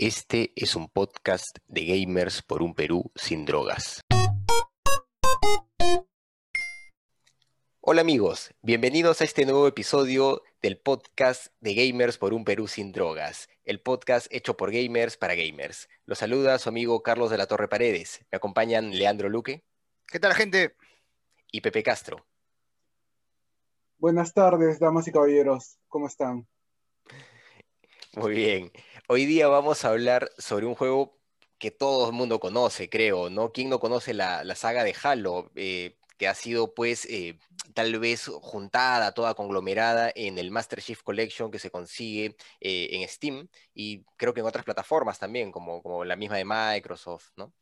Este es un podcast de gamers por un Perú sin drogas. Hola amigos, bienvenidos a este nuevo episodio del podcast de Gamers por un Perú sin drogas, el podcast hecho por gamers para gamers. Los saluda su amigo Carlos de la Torre Paredes. Me acompañan Leandro Luque. ¿Qué tal gente? Y Pepe Castro. Buenas tardes, damas y caballeros. ¿Cómo están? Muy bien. Hoy día vamos a hablar sobre un juego que todo el mundo conoce, creo, ¿no? ¿Quién no conoce la, saga de Halo? Eh, que ha sido pues eh, tal vez juntada, toda conglomerada en el Master Chief Collection que se consigue eh, en Steam y creo que en otras plataformas también, como, como la misma de Microsoft, ¿no?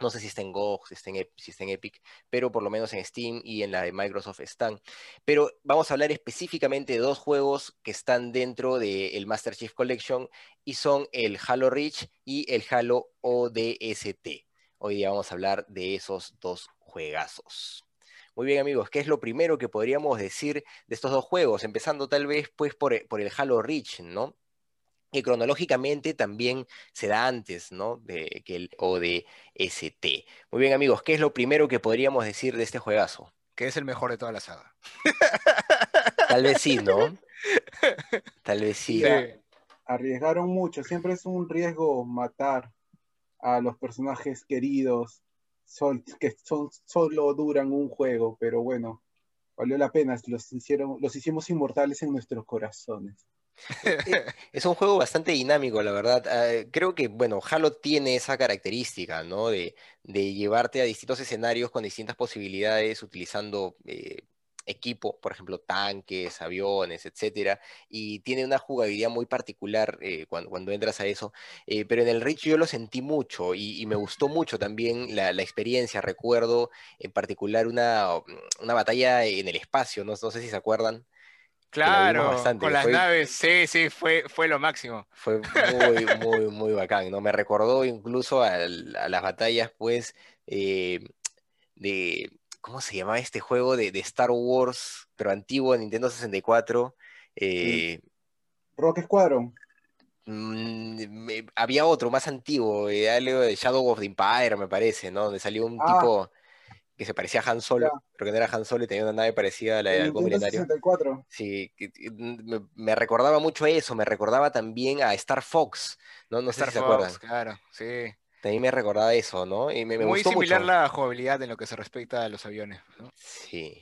No sé si está en GOG, si está en, Epic, pero por lo menos en Steam y en la de Microsoft están. Pero vamos a hablar específicamente de dos juegos que están dentro del Master Chief Collection y son el Halo Reach y el Halo ODST. Hoy día vamos a hablar de esos dos juegazos. Muy bien amigos, ¿qué es lo primero que podríamos decir de estos dos juegos? Empezando tal vez pues por, por el Halo Reach, ¿no? Que cronológicamente también se da antes, ¿no? De, que el ODST. Muy bien, amigos, ¿qué es lo primero que podríamos decir de este juegazo? Que es el mejor de toda la saga. Tal vez sí, ¿no? Tal vez sí. Arriesgaron mucho, siempre es un riesgo matar a los personajes queridos que son, solo duran un juego, pero bueno, valió la pena, los, hicieron, los hicimos inmortales en nuestros corazones. Eh, es un juego bastante dinámico, la verdad. Ah, creo que, bueno, Halo tiene esa característica, ¿no? De, llevarte a distintos escenarios con distintas posibilidades, utilizando eh, equipo, por ejemplo, tanques, aviones, etcétera, y tiene una jugabilidad muy particular eh, cuando, entras a eso. pero en el Reach yo lo sentí mucho y, me gustó mucho también la, experiencia. Recuerdo en particular una, batalla en el espacio, no sé si se acuerdan. Claro, con las naves, sí, sí, fue, fue lo máximo. Fue muy, muy, muy bacán, ¿no? Me recordó incluso a, las batallas, pues, eh, de, ¿cómo se llamaba este juego de, Star Wars, pero antiguo, Nintendo 64? Eh, Rock Squadron. Mm, había otro más antiguo, eh, algo de Shadow of the Empire, me parece, ¿no? Donde salió un ah. tipo que se parecía a Han Solo, pero que no era Han Solo y tenía una nave parecida a la de algún milenario. Sí, me, recordaba mucho eso, me recordaba también a Star Fox, ¿no? No sé si se acuerdan. Claro, sí. También me recordaba eso, ¿no? Y me, Muy similar la jugabilidad en lo que se respecta a los aviones, ¿no? Sí.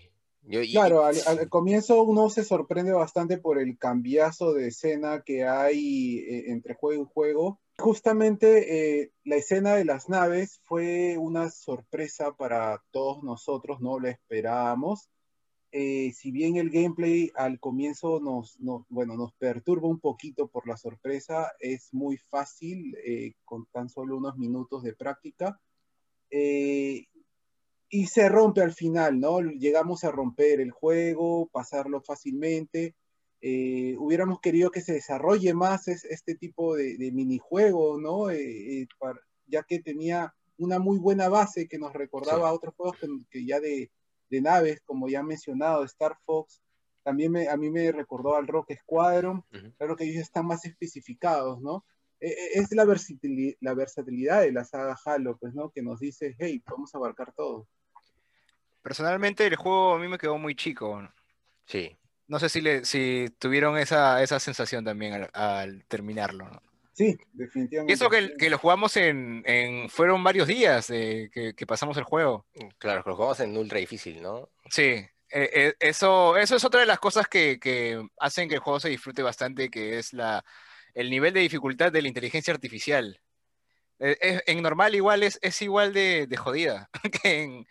claro, al, comienzo uno se sorprende bastante por el cambiazo de escena que hay eh, entre juego y juego Justamente eh, la escena de las naves fue una sorpresa para todos nosotros, no lo esperábamos. Eh, si bien el gameplay al comienzo nos, bueno, nos perturba un poquito por la sorpresa, es muy fácil eh, con tan solo unos minutos de práctica. y se rompe al final, ¿no? Llegamos a romper el juego, pasarlo fácilmente eh, hubiéramos querido que se desarrolle más este tipo de, minijuego, ¿no? Eh, eh, ya que tenía una muy buena base que nos recordaba a otros juegos que, ya de, naves, como ya he mencionado, Star Fox, también a mí me recordó al Rock Squadron, claro que ellos están más especificados, ¿no? es la versatilidad, la versatilidad de la saga Halo, pues, ¿no? Que nos dice, hey, vamos a abarcar todo. Personalmente el juego a mí me quedó muy chico. Sí. No sé si, le, si tuvieron esa, esa sensación también al, terminarlo. Sí, definitivamente. Y eso que, que lo jugamos en, en, Fueron varios días que, que, pasamos el juego. Claro, que lo jugamos en ultra difícil, ¿no? Sí, eh, eh, eso, eso es otra de las cosas que, que, hacen que el juego se disfrute bastante, que es la, el nivel de dificultad de la inteligencia artificial. Eh, en normal igual es, es igual de, jodida que en,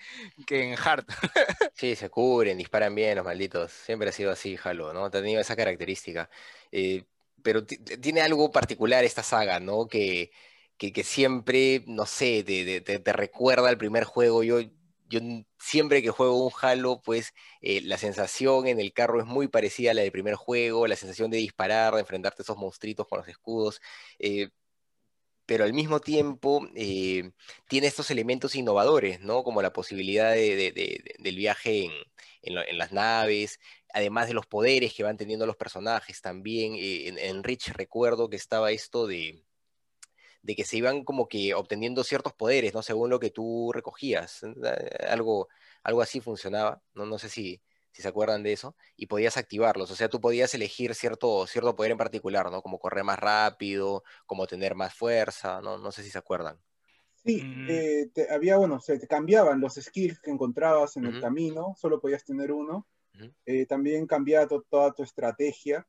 que en hard. Sí, se cubren, disparan bien los malditos. Siempre ha sido así, Halo, ¿no? Ha tenido esa característica. Eh, pero tiene algo particular esta saga, ¿no? Que, que, siempre, no sé, te, te, recuerda al primer juego. Yo, yo siempre que juego un Halo, pues eh, la sensación en el carro es muy parecida a la del primer juego, la sensación de disparar, de enfrentarte a esos monstruitos con los escudos pero al mismo tiempo eh, tiene estos elementos innovadores, ¿no? Como la posibilidad del viaje en, las naves, además de los poderes que van teniendo los personajes también. Eh, en, Rich recuerdo que estaba esto de, de que se iban como que obteniendo ciertos poderes, ¿no? Según lo que tú recogías. Algo, algo así funcionaba, ¿no? No sé si, si se acuerdan de eso, y podías activarlos. O sea, tú podías elegir cierto, cierto poder en particular, ¿no? Como correr más rápido, como tener más fuerza, ¿no? No sé si se acuerdan. Sí, Mm. eh, te- había, bueno, se te cambiaban los skills que encontrabas en el camino, solo podías tener uno. Eh, también cambiaba to- toda tu estrategia,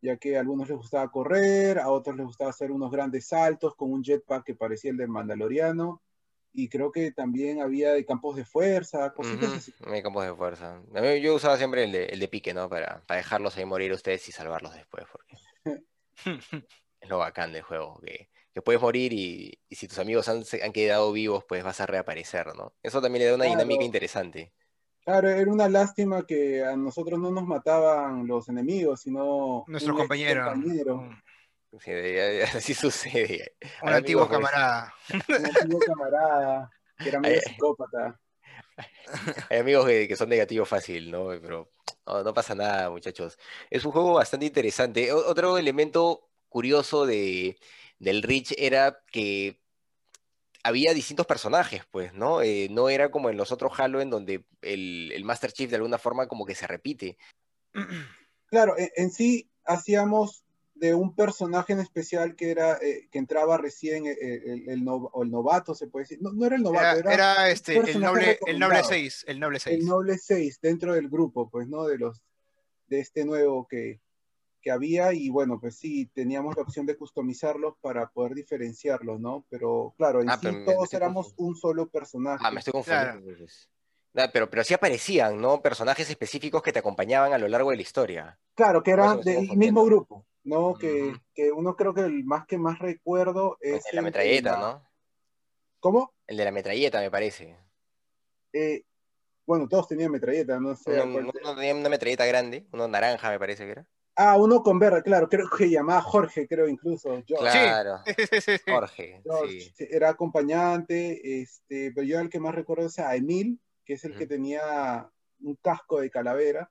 ya que a algunos les gustaba correr, a otros les gustaba hacer unos grandes saltos con un jetpack que parecía el del Mandaloriano, y creo que también había de campos de fuerza, cositas así. hay campos de fuerza. A mí- yo usaba siempre el de, el de pique, ¿no? Para, para dejarlos ahí morir ustedes y salvarlos después, porque es lo bacán del juego, que, que puedes morir y, y si tus amigos han, se- han quedado vivos, pues vas a reaparecer, ¿no? Eso también le da una dinámica interesante. Claro, era una lástima que a nosotros no nos mataban los enemigos, sino Nuestro compañero. compañero, Un, Sí, de- así sucede. un Hay antiguo pues, camarada. un antiguo camarada que era medio psicópata. Hay amigos que, que son negativos fácil, ¿no? Pero no, no pasa nada, muchachos. Es un juego bastante interesante. O- otro elemento curioso de, del Reach era que había distintos personajes, pues, ¿no? Eh, no era como en los otros Halo en donde el, el Master Chief de alguna forma como que se repite. Claro, en, en sí hacíamos de un personaje en especial que era eh, que entraba recién eh, el, el nov- o el novato, se puede decir. No, no era el novato, Era, era, era, este, el noble, el noble recomendado. 6, el noble 6. el noble 6 dentro del grupo, pues, ¿no? De los de este nuevo que, que había y bueno, pues sí, teníamos la opción de customizarlos para poder diferenciarlos, ¿no? Pero claro, en Ah, sí pero me- me todos éramos un solo personaje. Ah, me estoy confundiendo. Claro. Ah, pero, pero sí aparecían, ¿no? Personajes específicos que te acompañaban a lo largo de la historia. Claro, que eran del mismo grupo, ¿no? Que, que uno creo que el más que más recuerdo El es de la el de metralleta, la- ¿no? ¿Cómo? El de la metralleta, me parece. Eh, bueno, todos tenían metralleta, no sé. Uno, tenía una metralleta grande, uno naranja, me parece que era. Ah, uno con verde, claro, creo que llamaba Jorge, creo incluso. George. Claro, Sí. Jorge, George, sí. era acompañante, este, pero yo el que más recuerdo es a Emil, que es el que tenía un casco de calavera.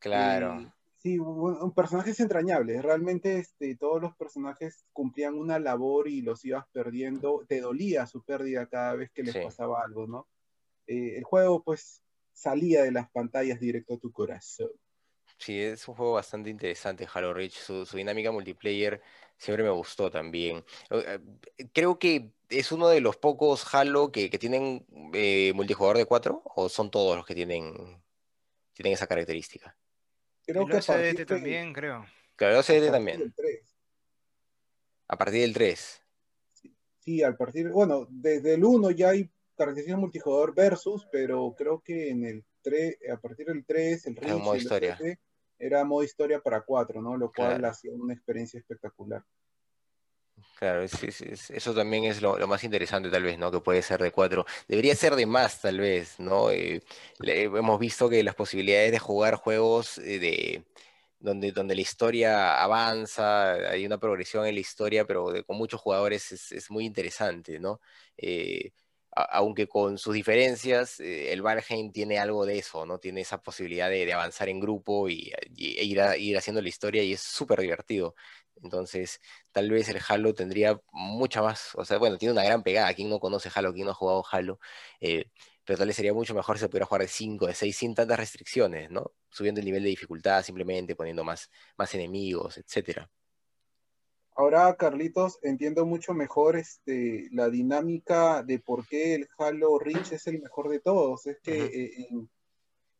Claro. Y, sí, un, un personajes entrañables. Realmente este, todos los personajes cumplían una labor y los ibas perdiendo. Te dolía su pérdida cada vez que les Sí. pasaba algo, ¿no? Eh, el juego, pues, salía de las pantallas directo a tu corazón. Sí, es un juego bastante interesante, Halo Reach. Su, su dinámica multiplayer siempre me gustó también. Eh, Creo que es uno de los pocos Halo que, que tienen eh, multijugador de 4, o son todos los que tienen, tienen esa característica. Creo El que de- también, creo. Claro, a OCD partir también, del 3. a partir del 3. Sí, al partir, bueno, desde el 1 ya hay características multijugador versus, pero creo que en el 3, a partir del 3, el un modo el historia. Era modo historia para 4, ¿no? Lo cual Claro. hacía una experiencia espectacular. Claro, es- es- es- eso también es lo, más interesante tal vez, ¿no? Que puede ser de 4. Debería ser de más tal vez, ¿no? Eh, hemos visto que las posibilidades de jugar juegos eh, de, donde, donde la historia avanza, hay una progresión en la historia, pero con muchos jugadores es, muy interesante, ¿no? Eh, aunque con sus diferencias, el Valheim tiene algo de eso, ¿no? Tiene esa posibilidad de, avanzar en grupo y, e ir, ir haciendo la historia y es súper divertido. Entonces, tal vez el Halo tendría mucha más, o sea, bueno, tiene una gran pegada. Quien no conoce Halo, quien no ha jugado Halo, eh, pero tal vez sería mucho mejor si se pudiera jugar de 5, de 6 sin tantas restricciones, ¿no? Subiendo el nivel de dificultad, simplemente poniendo más, más enemigos, etcétera. Ahora, Carlitos, entiendo mucho mejor este, la dinámica de por qué el Halo Reach es el mejor de todos. Es que eh, en-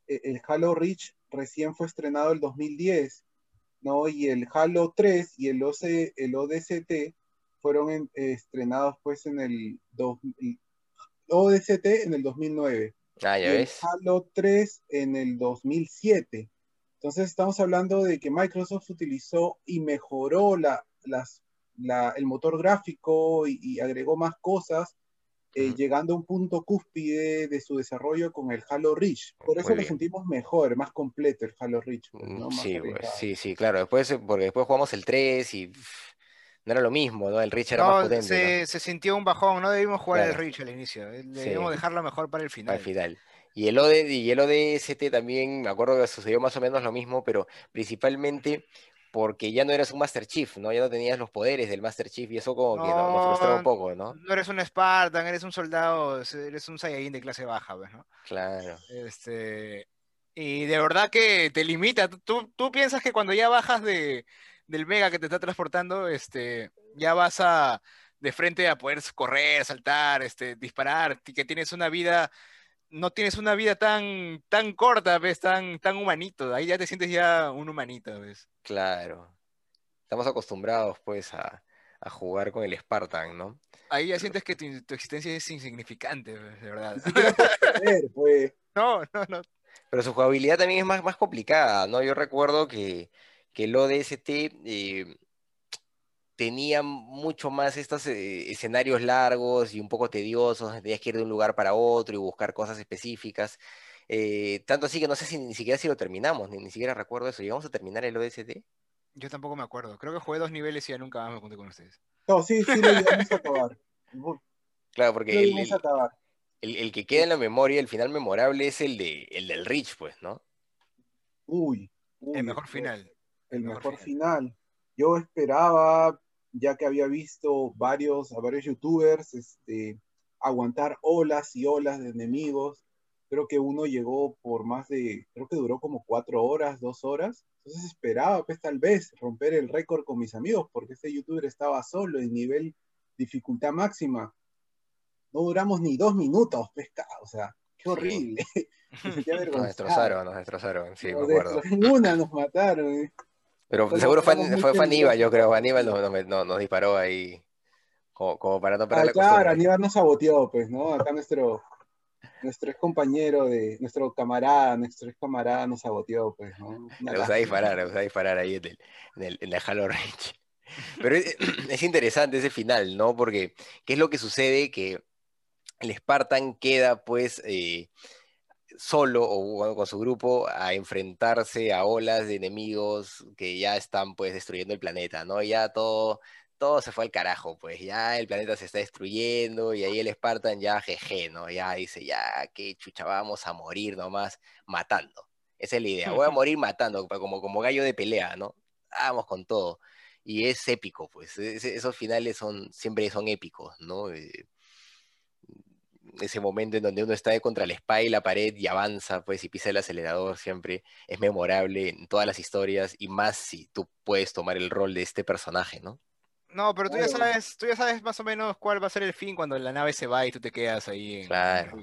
eh, el Halo Reach recién fue estrenado el 2010, ¿no? Y el Halo 3 y el, OC, el ODST fueron en- eh, estrenados pues en el, dos- el ODST en el 2009 Ah, y ya el ves. Halo 3 en el 2007. Entonces estamos hablando de que Microsoft utilizó y mejoró la, las, la- el motor gráfico y, y agregó más cosas, eh, llegando a un punto cúspide de su desarrollo con el Halo Reach. Por eso lo sentimos mejor, más completo el Halo Reach. pues, Mm, ¿no? Más Sí, pues, sí, sí, claro. Después, eh, porque después jugamos el 3 y pff, no era lo mismo, ¿no? El Reach era más No, potente, se, se sintió un bajón, no debimos jugar el Claro. Reach al inicio, eh, Sí. debimos dejarlo mejor para el ¿no? final. Al final. Y el, OD, y el ODST también, me acuerdo que sucedió más o menos lo mismo, pero principalmente porque ya no eras un Master Chief, ¿no? Ya no tenías los poderes del Master Chief y eso como que nos frustraba un poco, ¿no? No eres un Spartan, eres un soldado, eres un Saiyajin de clase baja, pues, ¿no? Claro. Este, y de verdad que te limita. Tú, tú piensas que cuando ya bajas de, del Mega que te está transportando, este, ya vas a de frente a poder correr, saltar, este, disparar, que tienes una vida no tienes una vida tan, tan corta, ¿ves? Tan, tan humanito. Ahí ya te sientes ya un humanito, ¿ves? Claro. Estamos acostumbrados, pues, a, jugar con el Spartan, ¿no? Ahí ya sientes que tu, existencia es insignificante, de verdad. pues. No, no, no. Pero su jugabilidad también es más, más complicada, ¿no? Yo recuerdo que, que el ODST eh, tenía mucho más estos eh, escenarios largos y un poco tediosos, tenías que ir de un lugar para otro y buscar cosas específicas. Eh, tanto así que no sé si ni siquiera si lo terminamos, ni, siquiera recuerdo eso. ¿Llegamos a terminar el ODST? Yo tampoco me acuerdo. Creo que jugué dos niveles y ya nunca más me conté con ustedes. No, sí, sí lo llegamos a acabar. Claro, porque el, que queda en la memoria, el final memorable es el, de, el del Rich, pues, ¿no? Uy. el mejor final. El, mejor, final. Yo esperaba ya que había visto varios, a varios youtubers este, aguantar olas y olas de enemigos. Creo que uno llegó por más de, creo que duró como cuatro horas, dos horas. Entonces esperaba, pues tal vez, romper el récord con mis amigos, porque este youtuber estaba solo en nivel dificultad máxima. No duramos ni dos minutos, pesca, o sea, qué horrible. nos destrozaron, nos destrozaron, sí, me acuerdo. Una nos mataron. Pero seguro fue, fue, Aníbal, yo creo. Aníbal nos, disparó ahí como, para no perder ah, Claro, Aníbal nos saboteó, pues, ¿no? Acá nuestro, nuestro ex compañero, de, nuestro camarada, nuestro ex camarada nos saboteó, pues, ¿no? Le gusta disparar, le gusta disparar ahí en el, en el, en Halo Range. Pero es, es, interesante ese final, ¿no? Porque, ¿qué es lo que sucede? Que el Spartan queda, pues, eh, solo o con su grupo a enfrentarse a olas de enemigos que ya están pues destruyendo el planeta, ¿no? Ya todo, todo se fue al carajo, pues ya el planeta se está destruyendo y ahí el Spartan ya jeje, ¿no? Ya dice, ya que chucha, vamos a morir nomás matando. Esa es la idea, voy a morir matando, como, como gallo de pelea, ¿no? Vamos con todo. Y es épico, pues, esos finales son, siempre son épicos, ¿no? Eh, ese momento en donde uno está contra la espalda y la pared y avanza, pues, y pisa el acelerador, siempre es memorable en todas las historias, y más si tú puedes tomar el rol de este personaje, ¿no? No, pero tú ya sabes, tú ya sabes más o menos cuál va a ser el fin cuando la nave se va y tú te quedas ahí. Claro.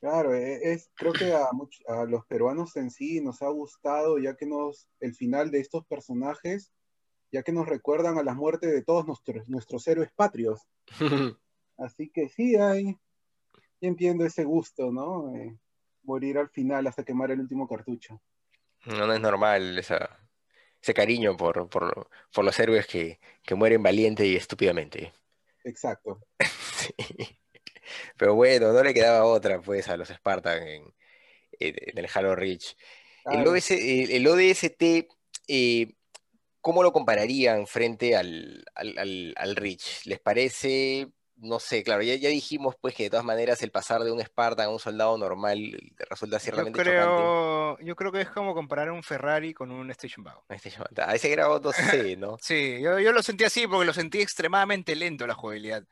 Claro, e, es, creo que a, a, los peruanos en sí nos ha gustado, ya que nos, el final de estos personajes, ya que nos recuerdan a la muerte de todos nuestros, nuestros héroes patrios. Así que sí, hay, entiendo ese gusto, ¿no? morir al final hasta quemar el último cartucho. No, no es normal ese cariño por, los héroes que, mueren valiente y estúpidamente. Exacto. Pero bueno, no le quedaba otra pues a los Spartan en, el Halo Reach. El, el, ODST, eh, ¿cómo lo compararían frente al, al, al Reach? ¿Les parece no sé, claro, ya, ya, dijimos pues que de todas maneras el pasar de un Spartan a un soldado normal resulta ciertamente yo creo, Yo creo que es como comparar un Ferrari con un Station Wagon. A ese grado no sé, ¿no? sí, yo, yo, lo sentí así porque lo sentí extremadamente lento la jugabilidad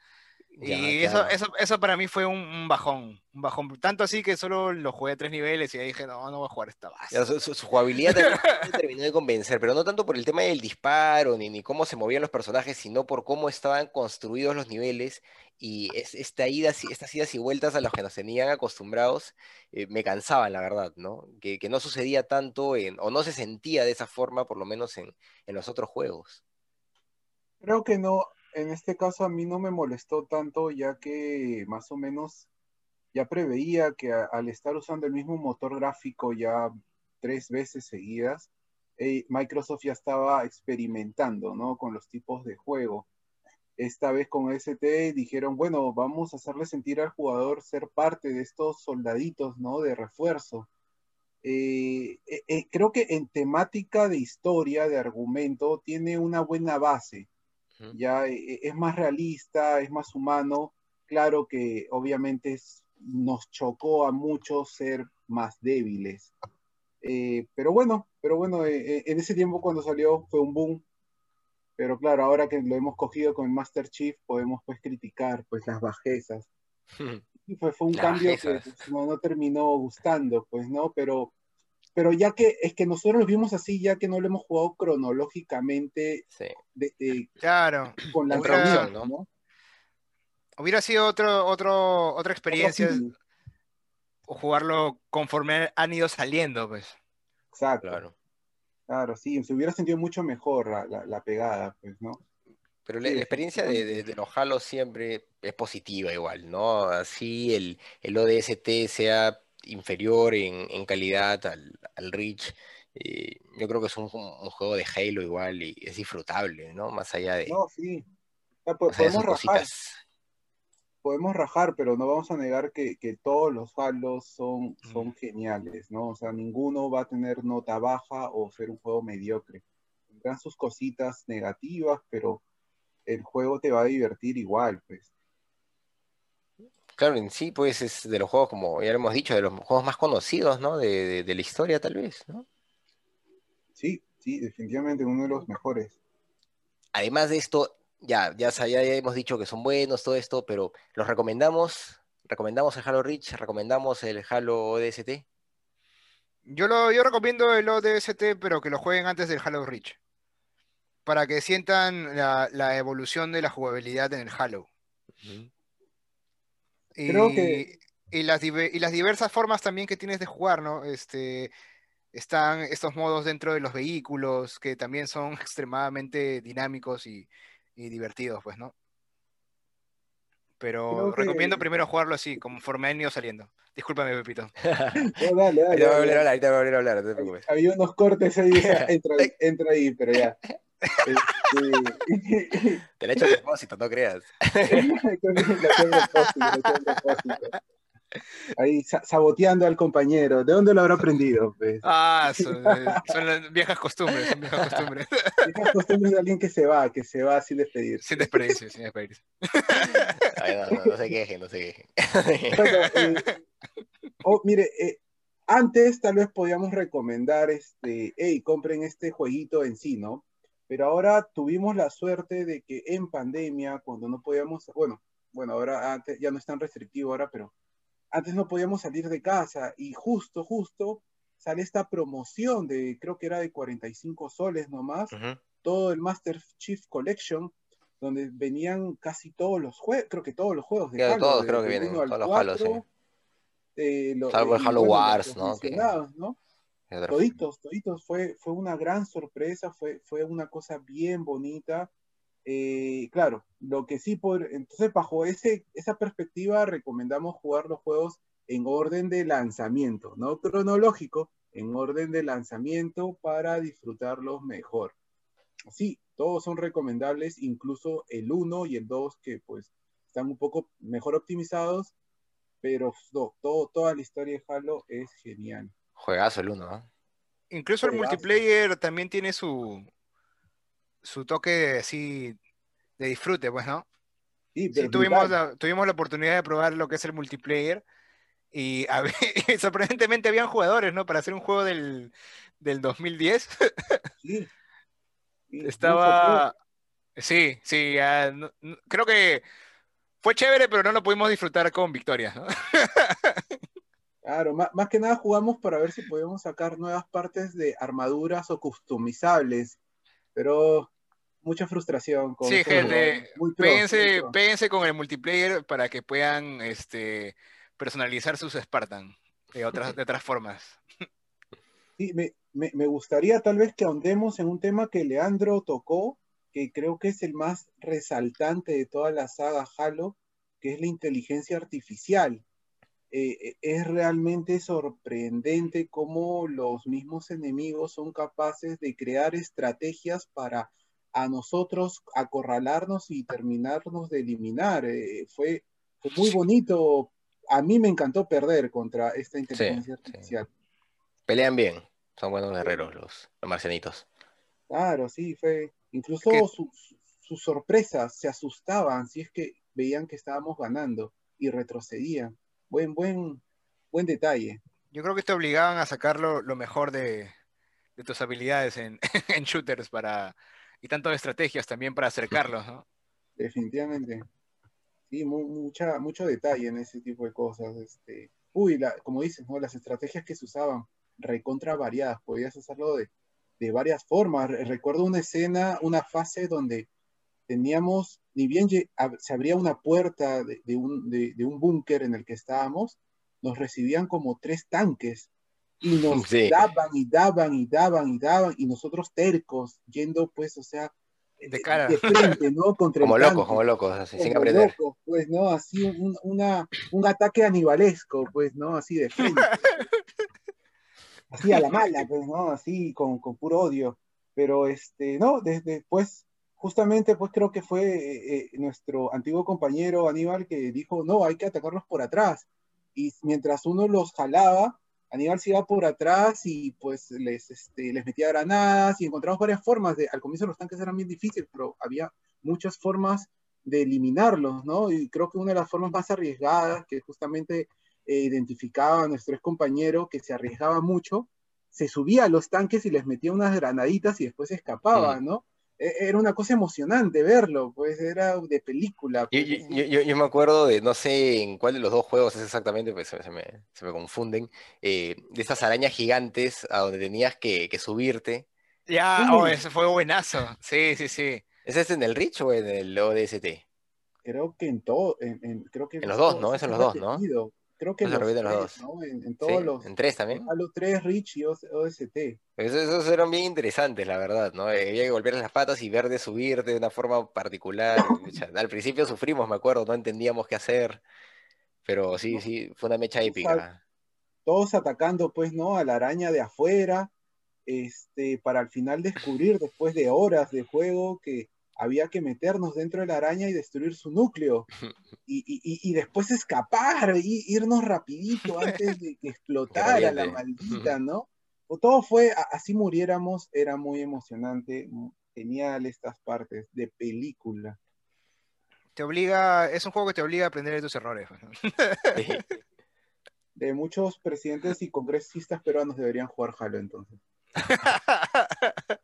y eso, eso, eso para mí fue un, bajón, un bajón. Tanto así que solo lo jugué a tres niveles y ahí dije, no, no voy a jugar esta base. Su, jugabilidad terminó de convencer, pero no tanto por el tema del disparo ni, ni cómo se movían los personajes, sino por cómo estaban construidos los niveles y esta ida, estas idas y vueltas a los que nos tenían acostumbrados eh, me cansaban, la verdad, ¿no? Que, que, no sucedía tanto en, o no se sentía de esa forma, por lo menos en, en los otros juegos. Creo que no, en este caso a mí no me molestó tanto ya que más o menos ya preveía que al estar usando el mismo motor gráfico ya tres veces seguidas, eh, Microsoft ya estaba experimentando ¿no? con los tipos de juego. Esta vez con ST dijeron, bueno, vamos a hacerle sentir al jugador ser parte de estos soldaditos ¿no? de refuerzo. Eh, eh, creo que en temática de historia, de argumento, tiene una buena base ya e, e, es más realista, es más humano. Claro que obviamente nos chocó a muchos ser más débiles. Eh, pero bueno, pero bueno, eh, en ese tiempo cuando salió fue un boom. Pero claro, ahora que lo hemos cogido con el Master Chief, podemos pues criticar pues las bajezas. Y fue, fue un cambio bajezas. que pues, no, no terminó gustando, pues, ¿no? Pero, pero ya que es que nosotros lo vimos así, ya que no lo hemos jugado cronológicamente Sí. de- de- Claro. con la Hubiera- introducción, ¿no? ¿no? Hubiera sido otro, otro, otra experiencia jugarlo conforme han ido saliendo, pues. Exacto, claro. Claro. sí, se hubiera sentido mucho mejor la, la- la pegada, pues, ¿no? Pero la, Sí, la experiencia de, de- de los Halo siempre es positiva igual, ¿no? Así el, el ODST sea inferior en, en calidad al, al Reach, eh, yo creo que es un, un juego de Halo igual y es disfrutable, ¿no? Más allá de, No, sí. Podemos rajar, cositas. podemos rajar, pero no vamos a negar que, que todos los Halos son, son geniales, ¿no? O sea, ninguno va a tener nota baja o ser un juego mediocre. Tendrán sus cositas negativas, pero el juego te va a divertir igual, pues. Claro, en sí, pues es de los juegos, como ya lo hemos dicho, de los juegos más conocidos, ¿no? De, de- de la historia, tal vez, ¿no? Sí, sí, definitivamente uno de los mejores. Además de esto, ya, ya, ya hemos dicho que son buenos, todo esto, pero los recomendamos, recomendamos el Halo Reach, recomendamos el Halo ODST. Yo, lo, yo recomiendo el ODST, pero que lo jueguen antes del Halo Reach. Para que sientan la, la evolución de la jugabilidad en el Halo. Y, Creo que- y, las, y las diversas formas también que tienes de jugar, ¿no? Este, están estos modos dentro de los vehículos que también son extremadamente dinámicos y, y divertidos, pues, ¿no? Pero que- recomiendo primero jugarlo así, conforme han ido saliendo. Discúlpame, Pepito. No, dale, dale, Ahorita voy a dale. volver a hablar, ahorita voy a volver a hablar, no te preocupes. Había unos cortes ahí, entra ahí, entra ahí, pero ya. Este, Te lo he hecho a propósito, no creas. Ahí sa- saboteando al compañero. ¿De dónde lo habrá aprendido? Pues? Ah, son, eh, son viejas costumbres, son viejas costumbres. De alguien que se va, que se va sin despedirse. Sin desperdicio, sin desperdicio. Ay, no, no, no se quejen, no se quejen. Bueno, eh, oh, mire, eh, antes tal vez podíamos recomendar, este, hey, compren este jueguito en sí, ¿no? Pero ahora tuvimos la suerte de que en pandemia, cuando no podíamos, bueno, bueno, ahora antes ya no es tan restrictivo ahora, pero antes no podíamos salir de casa y justo, justo sale esta promoción de, creo que era de 45 soles nomás, Ujú. todo el Master Chief Collection, donde venían casi todos los juegos, creo que todos los juegos de Halo, todos de- creo que vienen, todos los Halo, sí. 4, eh, lo- Salvo el Halo bueno, los- Wars, ¿no? Toditos, toditos, fue, fue una gran sorpresa, fue, fue una cosa bien bonita. Eh, claro, lo que sí, por, entonces bajo ese, esa perspectiva recomendamos jugar los juegos en orden de lanzamiento, no cronológico, en orden de lanzamiento para disfrutarlos mejor. Sí, todos son recomendables, incluso el 1 y el 2 que pues están un poco mejor optimizados, pero no, todo, toda la historia de Halo es genial. Juegazo el uno, ¿no? Incluso el multiplayer también tiene su, su toque así de disfrute, pues, ¿no? Sí, Sí, pero tuvimos la, tuvimos la oportunidad de probar lo que es el multiplayer y a sorprendentemente habían jugadores, ¿no? Para hacer un juego del, del 2010 Sí. Estaba... Sí, sí, ya, no- no- creo que fue chévere, pero no lo pudimos disfrutar con victorias, ¿no? Claro, más, más que nada jugamos para ver si podíamos sacar nuevas partes de armaduras o customizables, pero mucha frustración con Sí, esos gente. Muy pro, péguense, muy pro. péguense con el multiplayer para que puedan este, personalizar sus Spartan de otras, de otras formas. Sí, me, me- me gustaría tal vez que ahondemos en un tema que Leandro tocó, que creo que es el más resaltante de toda la saga Halo, que es la inteligencia artificial. Eh, eh, es realmente sorprendente cómo los mismos enemigos son capaces de crear estrategias para a nosotros acorralarnos y terminarnos de eliminar. Eh, fue, fue muy bonito. A mí me encantó perder contra esta inteligencia sí. artificial. Pelean bien, son buenos guerreros los, los marcianitos. Claro, sí, fue. Incluso Que- su- su- sus sorpresas se asustaban si es que veían que estábamos ganando y retrocedían. Buen, buen, buen detalle. Yo creo que te obligaban a sacar lo, lo mejor de, de tus habilidades en, en shooters para, y tanto de estrategias también para acercarlos, ¿no? Definitivamente. Sí, mu- mucha, mucho detalle en ese tipo de cosas. Este, uy, la- como dices, ¿no? Las estrategias que se usaban, recontra variadas, podías hacerlo de, de varias formas. Re- Recuerdo una escena, una fase donde teníamos, ni bien se abría una puerta de, de un, de, de un búnker en el que estábamos, nos recibían como tres tanques y nos Sí. daban y daban y daban y daban y nosotros tercos yendo pues, o sea, De cara. de frente, ¿no? Contra Como locos, como locos, así, sin como aprender. locos, pues, ¿no? Así un, una, un ataque anibalesco, pues, ¿no? Así de frente. Así a la mala, pues, ¿no? Así con, con puro odio. Pero, este, no, desde después, justamente, pues creo que fue eh, eh, nuestro antiguo compañero Aníbal que dijo, no, hay que atacarlos por atrás. Y mientras uno los jalaba, Aníbal se iba por atrás y pues les, este, les metía granadas y encontramos varias formas de, al comienzo los tanques eran bien difíciles, pero había muchas formas de eliminarlos, ¿no? Y creo que una de las formas más arriesgadas que justamente eh, identificaba a nuestro ex compañero que se arriesgaba mucho, se subía a los tanques y les metía unas granaditas y después escapaba. ¿no? E- Era una cosa emocionante verlo, pues era de película. Yo, pues, yo- yo- yo- yo me acuerdo de, no sé en cuál de los dos juegos es exactamente, pues se, se me, se me confunden, eh, de esas arañas gigantes a donde tenías que, que subirte. Ya, oh, ese fue buenazo. Sí, sí, sí. ¿Es este en el Reach o en el ODST? Creo que en todo, en, en- creo que En los dos, ¿no? eso Es en los dos, ¿no? Creo que en los los tres, dos. ¿no? En, en ¿Sí? todos los, ¿En tres también? Halo 3, Reach y OST. Esos, esos eran bien interesantes, la verdad, ¿no? Eh, Había que golpear las patas y ver de subir de una forma particular. Pucha, Al principio sufrimos, me acuerdo, no entendíamos qué hacer, pero sí, sí, fue una mecha épica. todos atacando, pues, ¿no? A la araña de afuera, este, para al final descubrir, después de horas de juego, que había que meternos dentro de la araña y destruir su núcleo. Y, y- y- después escapar, y irnos rapidito antes de que explotara la maldita, ¿no? O todo fue, así muriéramos, era muy emocionante, genial estas partes de película. Te obliga, es un juego que te obliga a aprender de tus errores. ¿no? Sí. De muchos presidentes y congresistas peruanos deberían jugar Halo entonces.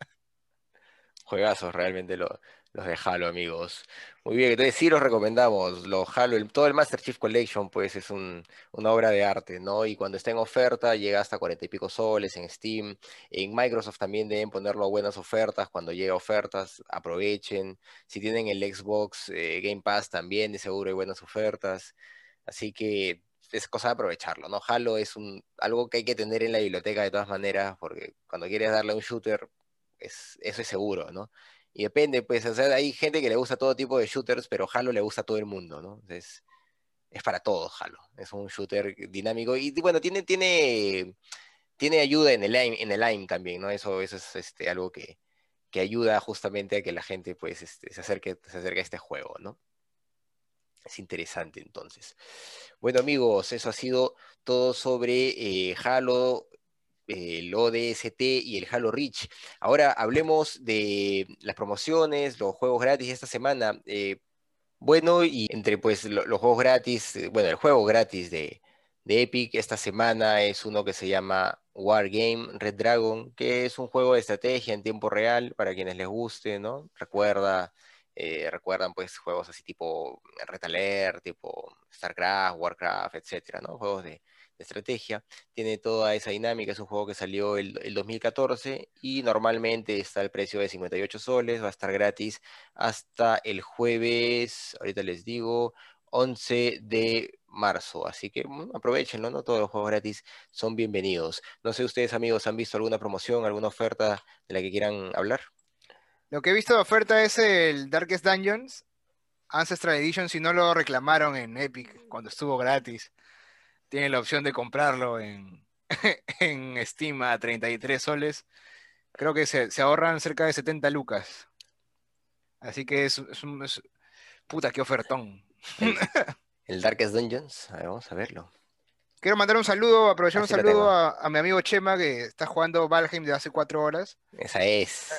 Juegazos realmente lo- los de Halo, amigos. Muy bien, entonces sí los recomendamos. Los Halo, todo el Master Chief Collection, pues es un- una obra de arte, ¿no? Y cuando está en oferta, llega hasta cuarenta y pico soles en Steam. En Microsoft también deben ponerlo a buenas ofertas. Cuando llega ofertas, aprovechen. Si tienen el Xbox eh, Game Pass, también de seguro hay buenas ofertas. Así que es cosa de aprovecharlo, ¿no? Halo es un, algo que hay que tener en la biblioteca de todas maneras, porque cuando quieres darle a un shooter, es, eso es seguro, ¿no? Y depende, pues, o sea, hay gente que le gusta todo tipo de shooters, pero Halo le gusta a todo el mundo, ¿no? Entonces, es para todos Halo. Es un shooter dinámico y bueno, tiene, tiene, tiene ayuda en el aim, en el aim también, ¿no? Eso, eso es este, algo que, que ayuda justamente a que la gente pues este, se acerque, se acerque a este juego, ¿no? Es interesante entonces. Bueno amigos, eso ha sido todo sobre eh, Halo, el ODST y el Halo Reach. Ahora hablemos de las promociones, los juegos gratis esta semana. Eh, bueno, y entre pues lo- los juegos gratis, eh, bueno, el juego gratis de, de Epic esta semana es uno que se llama Wargame Red Dragon, que es un juego de estrategia en tiempo real para quienes les guste, ¿no? Recuerda, eh, recuerdan pues juegos así tipo Red Alert, tipo StarCraft, Warcraft, etcétera, ¿no? Juegos de, estrategia. Tiene toda esa dinámica, es un juego que salió el, el 2014 y normalmente está al precio de 58 soles, va a estar gratis hasta el jueves, ahorita les digo, 11 de marzo. Así que bueno, aprovechenlo, ¿no? Todos los juegos gratis son bienvenidos. No sé ustedes, amigos, ¿han visto alguna promoción, alguna oferta de la que quieran hablar? Lo que he visto de oferta es el Darkest Dungeons, Ancestral Edition, si no lo reclamaron en Epic cuando estuvo gratis. Tienen la opción de comprarlo en, en Steam a 33 soles. Creo que se, se ahorran cerca de 70 lucas. Así que es, es un... es- puta, qué ofertón. El, el Darkest Dungeons, a ver, vamos a verlo. Quiero mandar un saludo, aprovechar un Así saludo a, a mi amigo Chema que está jugando Valheim de hace cuatro horas. Esa es.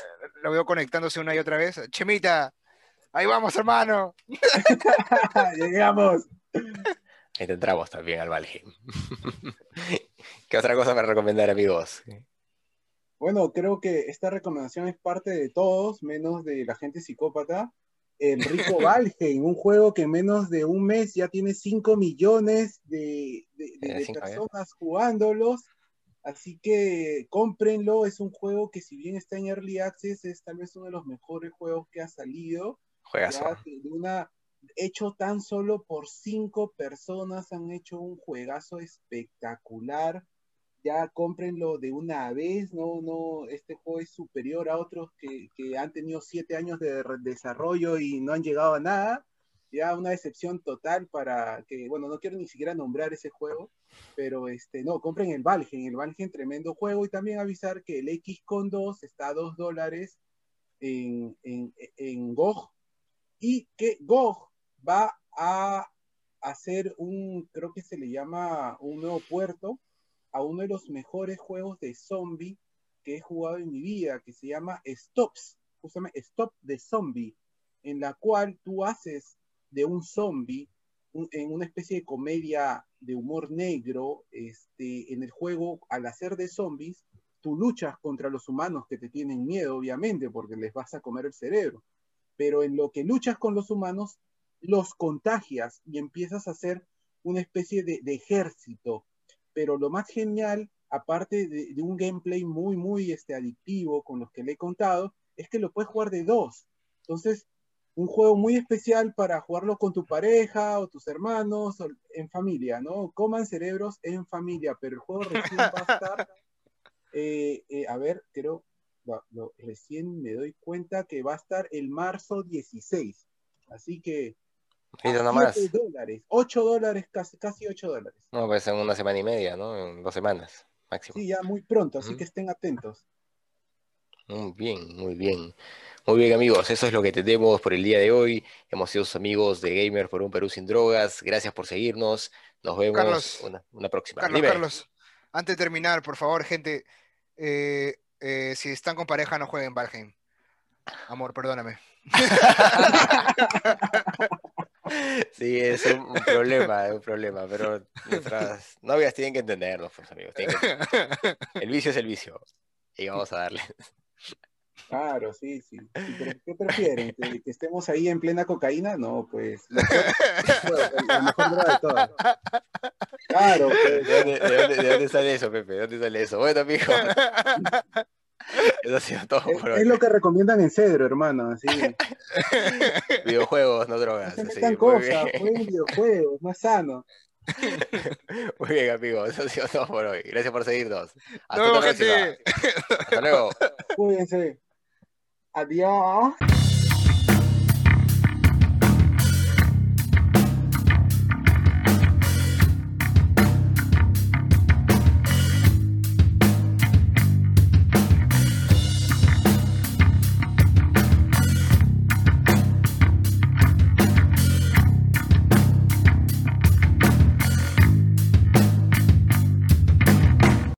Lo veo conectándose una y otra vez. Chemita, ahí vamos, hermano. Llegamos. Ahí te entramos también al Valheim. ¿Qué otra cosa para recomendar, amigos? Bueno, creo que esta recomendación es parte de todos, menos de la gente psicópata. El Rico Valheim, un juego que en menos de un mes ya tiene 5 millones de, de- de- Eh, de cinco, personas jugándolos. Así que cómprenlo, es un juego que si bien está en Early Access, es tal vez uno de los mejores juegos que ha salido. Juegazo. Ya de de una, hecho tan solo por cinco personas, han hecho un juegazo espectacular. Ya cómprenlo de una vez, no, no, este juego es superior a otros que, que han tenido siete años de desarrollo y no han llegado a nada. Ya una decepción total para que, bueno, no quiero ni siquiera nombrar ese juego, pero este, no, compren el Valheim, el Valheim tremendo juego y también avisar que el XCON 2 está a 2 dólares en, en, en GOG y que GOG va a hacer un, creo que se le llama un nuevo puerto a uno de los mejores juegos de zombie que he jugado en mi vida, que se llama Stops, justamente Stop de Zombie, en la cual tú haces de un zombie en una especie de comedia de humor negro, este, en el juego, al hacer de zombies, tú luchas contra los humanos que te tienen miedo, obviamente, porque les vas a comer el cerebro. Pero en lo que luchas con los humanos, los contagias y empiezas a hacer una especie de, de ejército. Pero lo más genial, aparte de, de un gameplay muy, muy este, adictivo con los que le he contado, es que lo puedes jugar de dos. Entonces, un juego muy especial para jugarlo con tu pareja o tus hermanos o en familia, ¿no? Coman cerebros en familia, pero el juego recién va a estar, eh, eh, a ver, creo, recién me doy cuenta que va a estar el marzo 16, así que Listo, a nomás. 7 dólares, 8 dólares, casi, casi 8 dólares. No, pues en una semana y media, ¿no? En dos semanas, máximo. Sí, ya muy pronto, así que estén atentos. Muy bien, muy bien. Muy bien, amigos, eso es lo que tenemos por el día de hoy. Hemos sido sus amigos de Gamer por un Perú sin drogas. Gracias por seguirnos. Nos vemos Carlos. una, una próxima. Carlos, Dime. Carlos, antes de terminar, por favor, gente, eh, eh, si están con pareja, no jueguen Valheim. Amor, perdóname. Sí, es un, un problema, es un problema, pero nuestras novias tienen que entendernos, pues, amigos. que- El vicio es el vicio. Y vamos a darle. Claro, sí, sí. ¿Qué prefieren? ¿Que, que estemos ahí en plena cocaína? No, pues. La, mejor- la mejor droga de todas. Claro, ¿De pues. dónde, de dónde- de dónde sale eso, Pepe? ¿De dónde sale eso? Bueno, amigos, eso ha sido todo Es, por es hoy. lo que recomiendan en Cedro, hermano. Así. Videojuegos, no No drogas. así, muy cosas, bien. jueguen videojuegos, más sano. Muy bien, amigos, eso ha sido todo por hoy. Gracias por seguirnos. Hasta gente. Hasta luego. Cuídense. Adiós.